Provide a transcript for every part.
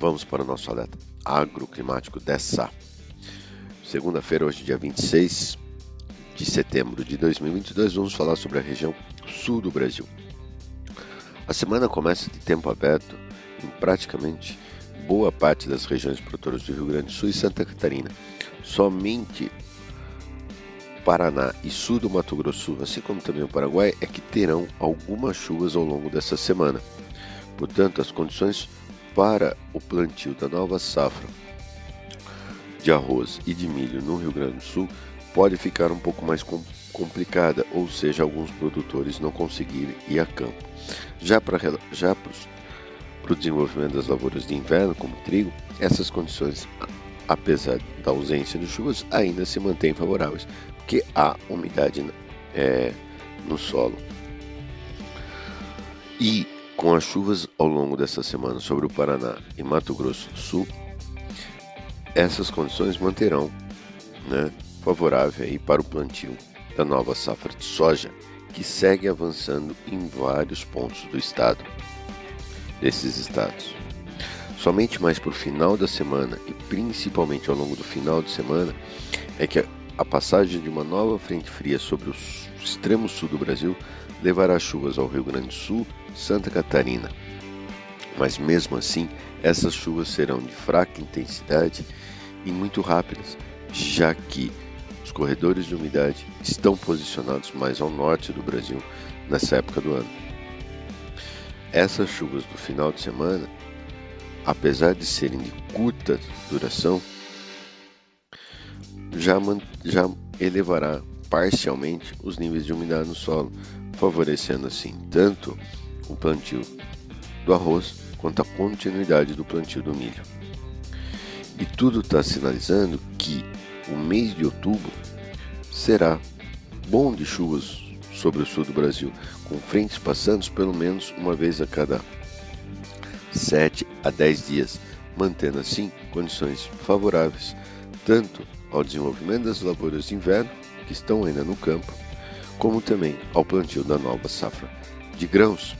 vamos para o nosso alerta agroclimático dessa segunda-feira, hoje dia 26 de setembro de 2022, vamos falar sobre a região sul do Brasil. A semana começa de tempo aberto em praticamente boa parte das regiões produtoras do Rio Grande do Sul e Santa Catarina. Somente Paraná e sul do Mato Grosso, assim como também o Paraguai, é que terão algumas chuvas ao longo dessa semana. Portanto, as condições para o plantio da nova safra de arroz e de milho no Rio Grande do Sul pode ficar um pouco mais complicada, ou seja, alguns produtores não conseguirem ir a campo. Já para já o desenvolvimento das lavouras de inverno, como trigo, essas condições, apesar da ausência de chuvas, ainda se mantêm favoráveis, porque há umidade é, no solo. E com as chuvas ao longo dessa semana sobre o Paraná e Mato Grosso do Sul, essas condições manterão né, favorável aí para o plantio da nova safra de soja, que segue avançando em vários pontos do estado, desses estados. Somente mais para o final da semana e principalmente ao longo do final de semana é que a passagem de uma nova frente fria sobre o extremo sul do Brasil levará chuvas ao Rio Grande do Sul, Santa Catarina. Mas mesmo assim, essas chuvas serão de fraca intensidade e muito rápidas, já que os corredores de umidade estão posicionados mais ao norte do Brasil nessa época do ano. Essas chuvas do final de semana, apesar de serem de curta duração, já, já elevará parcialmente os níveis de umidade no solo, favorecendo assim tanto o plantio do arroz quanto a continuidade do plantio do milho. E tudo está sinalizando que o mês de outubro será bom de chuvas sobre o sul do Brasil, com frentes passando pelo menos uma vez a cada 7 a 10 dias, mantendo assim condições favoráveis tanto ao desenvolvimento das lavouras de inverno, que estão ainda no campo, como também ao plantio da nova safra de grãos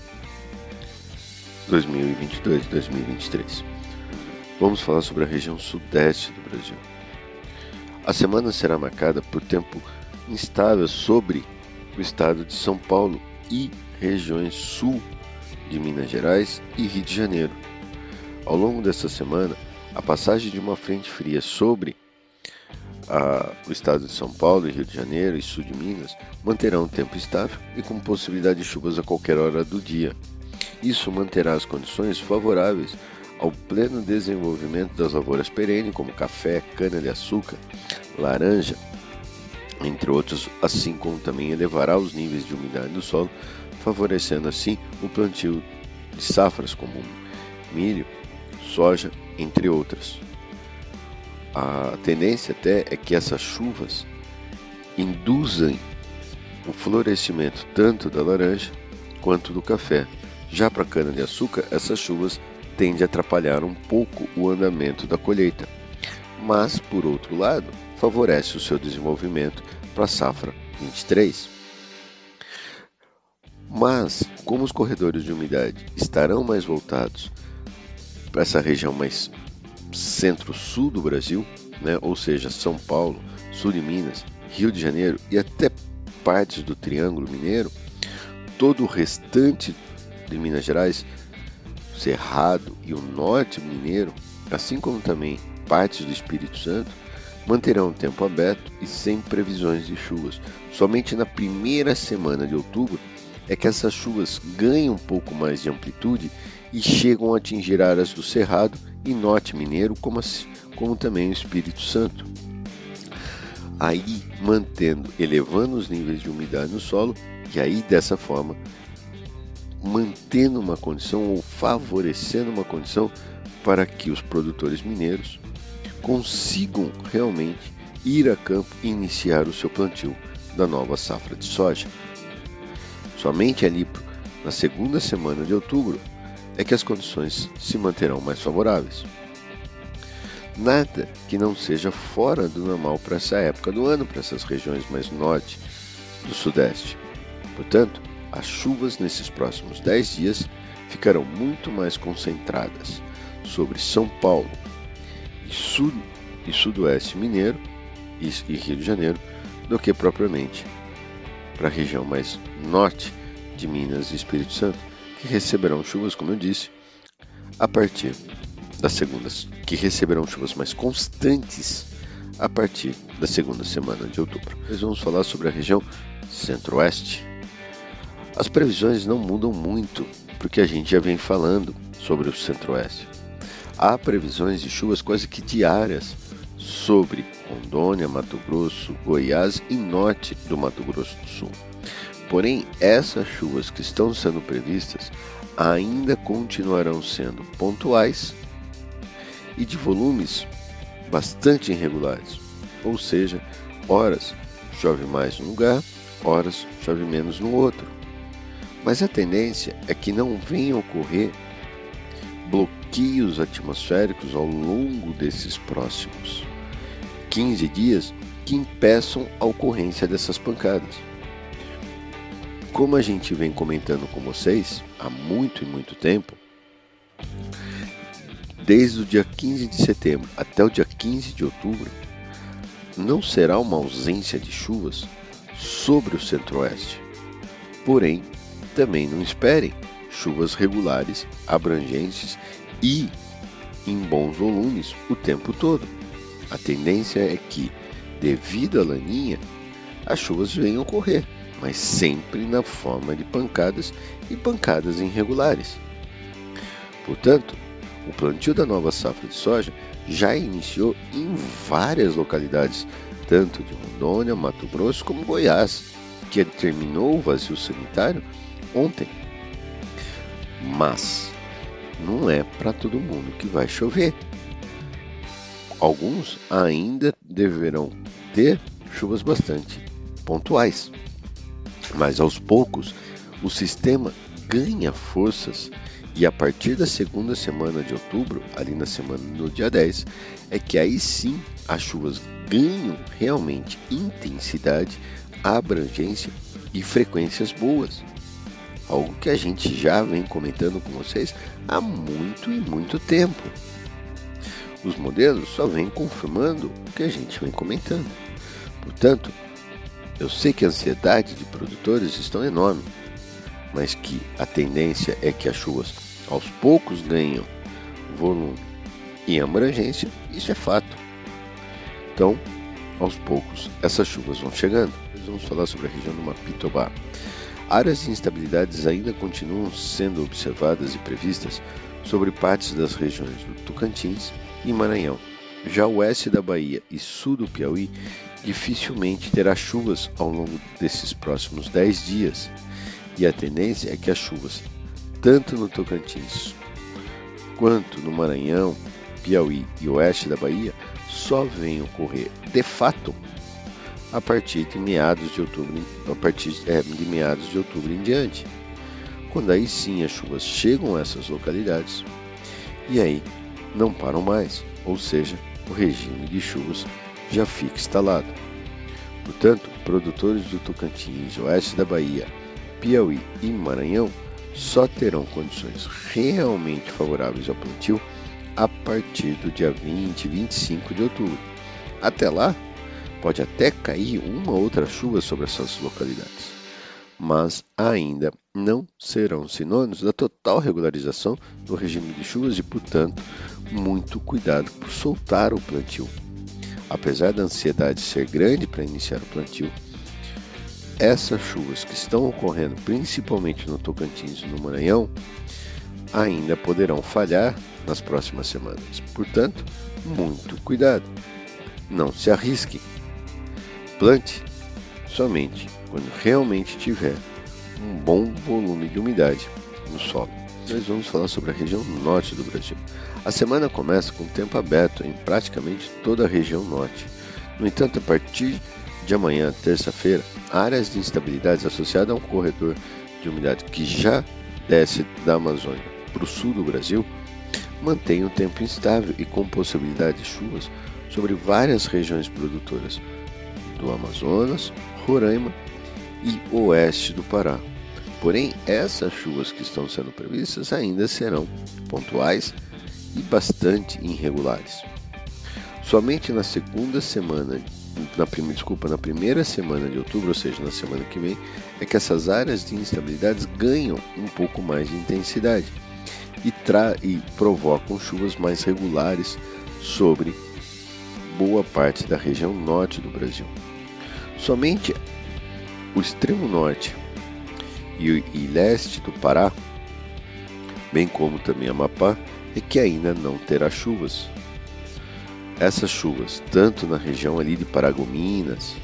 2022-2023. Vamos falar sobre a região sudeste do Brasil. A semana será marcada por tempo instável sobre o estado de São Paulo e regiões sul de Minas Gerais e Rio de Janeiro. Ao longo dessa semana, a passagem de uma frente fria sobre a, o estado de São Paulo Rio de Janeiro e sul de Minas manterão um tempo estável e com possibilidade de chuvas a qualquer hora do dia. Isso manterá as condições favoráveis ao pleno desenvolvimento das lavouras perenes, como café, cana-de-açúcar, laranja, entre outros, assim como também elevará os níveis de umidade do solo, favorecendo assim o plantio de safras como milho, soja, entre outras. A tendência até é que essas chuvas induzem o florescimento tanto da laranja quanto do café. Já para a cana-de-açúcar, essas chuvas tende a atrapalhar um pouco o andamento da colheita, mas, por outro lado, favorece o seu desenvolvimento para a safra 23. Mas, como os corredores de umidade estarão mais voltados para essa região mais centro-sul do Brasil, né, ou seja, São Paulo, sul de Minas, Rio de Janeiro e até partes do Triângulo Mineiro, todo o restante de Minas Gerais Cerrado e o Norte Mineiro, assim como também partes do Espírito Santo, manterão o tempo aberto e sem previsões de chuvas. Somente na primeira semana de outubro é que essas chuvas ganham um pouco mais de amplitude e chegam a atingir áreas do Cerrado e Norte Mineiro, como, como também o Espírito Santo. Aí mantendo, elevando os níveis de umidade no solo, e aí dessa forma mantendo uma condição ou favorecendo uma condição para que os produtores mineiros consigam realmente ir a campo e iniciar o seu plantio da nova safra de soja. Somente ali na segunda semana de outubro é que as condições se manterão mais favoráveis. Nada que não seja fora do normal para essa época do ano, para essas regiões mais norte do sudeste. Portanto, as chuvas nesses próximos 10 dias ficarão muito mais concentradas sobre São Paulo e, sul, e Sudoeste Mineiro e, e Rio de Janeiro do que propriamente para a região mais norte de Minas e Espírito Santo, que receberão chuvas, como eu disse, a partir das segundas, que receberão chuvas mais constantes a partir da segunda semana de outubro. Nós vamos falar sobre a região centro-oeste. As previsões não mudam muito, porque a gente já vem falando sobre o centro-oeste. Há previsões de chuvas quase que diárias sobre Rondônia, Mato Grosso, Goiás e norte do Mato Grosso do Sul. Porém, essas chuvas que estão sendo previstas ainda continuarão sendo pontuais e de volumes bastante irregulares, ou seja, horas chove mais num lugar, horas chove menos no outro. Mas a tendência é que não venham ocorrer bloqueios atmosféricos ao longo desses próximos 15 dias que impeçam a ocorrência dessas pancadas. Como a gente vem comentando com vocês há muito e muito tempo, desde o dia 15 de setembro até o dia 15 de outubro, não será uma ausência de chuvas sobre o centro-oeste. Porém, também não esperem chuvas regulares, abrangentes e em bons volumes o tempo todo. A tendência é que, devido à laninha, as chuvas venham ocorrer, mas sempre na forma de pancadas e pancadas irregulares. Portanto, o plantio da nova safra de soja já iniciou em várias localidades, tanto de Rondônia, Mato Grosso como Goiás, que terminou o vazio sanitário ontem. Mas não é para todo mundo que vai chover. Alguns ainda deverão ter chuvas bastante pontuais, mas aos poucos o sistema ganha forças e a partir da segunda semana de outubro, ali na semana no dia 10, é que aí sim as chuvas ganham realmente intensidade, abrangência e frequências boas. Algo que a gente já vem comentando com vocês há muito e muito tempo. Os modelos só vêm confirmando o que a gente vem comentando. Portanto, eu sei que a ansiedade de produtores estão enorme, mas que a tendência é que as chuvas aos poucos ganham volume e abrangência, isso é fato. Então, aos poucos, essas chuvas vão chegando. Nós vamos falar sobre a região do Mapitobá. Áreas de instabilidades ainda continuam sendo observadas e previstas sobre partes das regiões do Tocantins e Maranhão. Já o oeste da Bahia e sul do Piauí dificilmente terá chuvas ao longo desses próximos 10 dias. E a tendência é que as chuvas, tanto no Tocantins quanto no Maranhão, Piauí e oeste da Bahia, só venham ocorrer de fato a partir de meados de outubro, a partir é, de meados de outubro em diante, quando aí sim as chuvas chegam a essas localidades e aí não param mais, ou seja, o regime de chuvas já fica instalado. Portanto, produtores do Tocantins, oeste da Bahia, Piauí e Maranhão só terão condições realmente favoráveis ao plantio a partir do dia 20 e 25 de outubro. Até lá, pode até cair uma outra chuva sobre essas localidades, mas ainda não serão sinônimos da total regularização do regime de chuvas e, portanto, muito cuidado por soltar o plantio. Apesar da ansiedade ser grande para iniciar o plantio, essas chuvas que estão ocorrendo principalmente no Tocantins e no Maranhão ainda poderão falhar nas próximas semanas. Portanto, muito cuidado. Não se arrisque. Plante somente quando realmente tiver um bom volume de umidade no solo. Nós vamos falar sobre a região norte do Brasil. A semana começa com tempo aberto em praticamente toda a região norte. No entanto, a partir de amanhã, terça-feira, áreas de instabilidades associadas a um corredor de umidade que já desce da Amazônia para o sul do Brasil mantém o tempo instável e com possibilidade de chuvas sobre várias regiões produtoras do Amazonas, Roraima e oeste do Pará. Porém, essas chuvas que estão sendo previstas ainda serão pontuais e bastante irregulares. Somente na segunda semana, na primeira, desculpa, na primeira semana de outubro, ou seja, na semana que vem, é que essas áreas de instabilidades ganham um pouco mais de intensidade e, tra e provocam chuvas mais regulares sobre boa parte da região norte do Brasil. Somente o extremo norte e, e leste do Pará, bem como também Amapá, é que ainda não terá chuvas. Essas chuvas, tanto na região ali de Paragominas,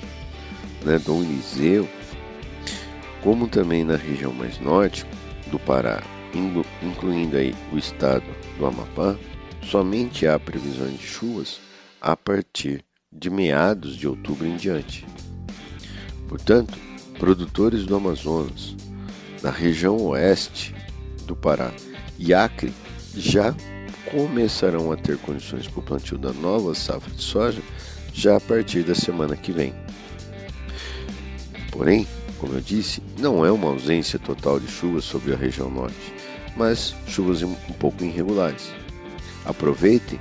né, Dom Eliseu, como também na região mais norte do Pará, incluindo aí o estado do Amapá, somente há previsões de chuvas a partir de meados de outubro em diante. Portanto, produtores do Amazonas, na região oeste do Pará e Acre já começarão a ter condições para o plantio da nova safra de soja já a partir da semana que vem. Porém, como eu disse, não é uma ausência total de chuvas sobre a região norte, mas chuvas um pouco irregulares. Aproveitem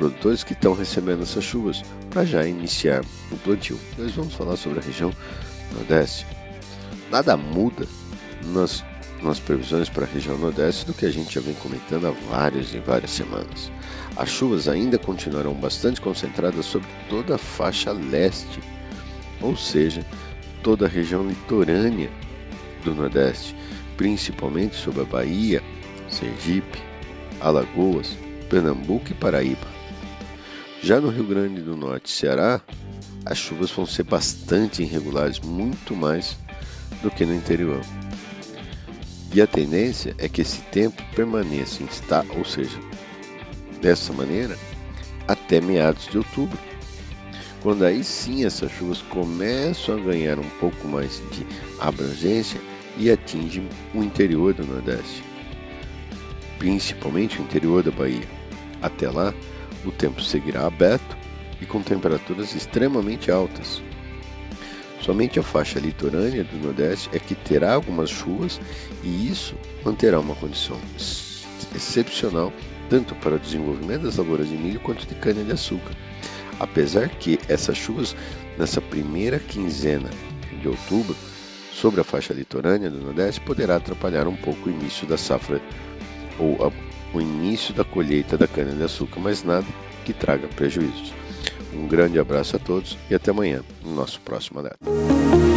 produtores que estão recebendo essas chuvas para já iniciar o plantio. Nós vamos falar sobre a região Nordeste. Nada muda nas nas previsões para a região Nordeste do que a gente já vem comentando há várias e várias semanas. As chuvas ainda continuarão bastante concentradas sobre toda a faixa leste, ou seja, toda a região litorânea do Nordeste, principalmente sobre a Bahia, Sergipe, Alagoas, Pernambuco e Paraíba. Já no Rio Grande do Norte e Ceará, as chuvas vão ser bastante irregulares, muito mais do que no interior. E a tendência é que esse tempo permaneça instável, ou seja, dessa maneira, até meados de outubro, quando aí sim essas chuvas começam a ganhar um pouco mais de abrangência e atingem o interior do Nordeste, principalmente o interior da Bahia. Até lá, o tempo seguirá aberto e com temperaturas extremamente altas, Somente a faixa litorânea do Nordeste é que terá algumas chuvas e isso manterá uma condição excepcional tanto para o desenvolvimento das lavouras de milho quanto de cana-de-açúcar. Apesar que essas chuvas nessa primeira quinzena de outubro sobre a faixa litorânea do Nordeste poderá atrapalhar um pouco o início da safra ou a, o início da colheita da cana-de-açúcar, mas nada que traga prejuízos. Um grande abraço a todos e até amanhã no nosso próximo alerta.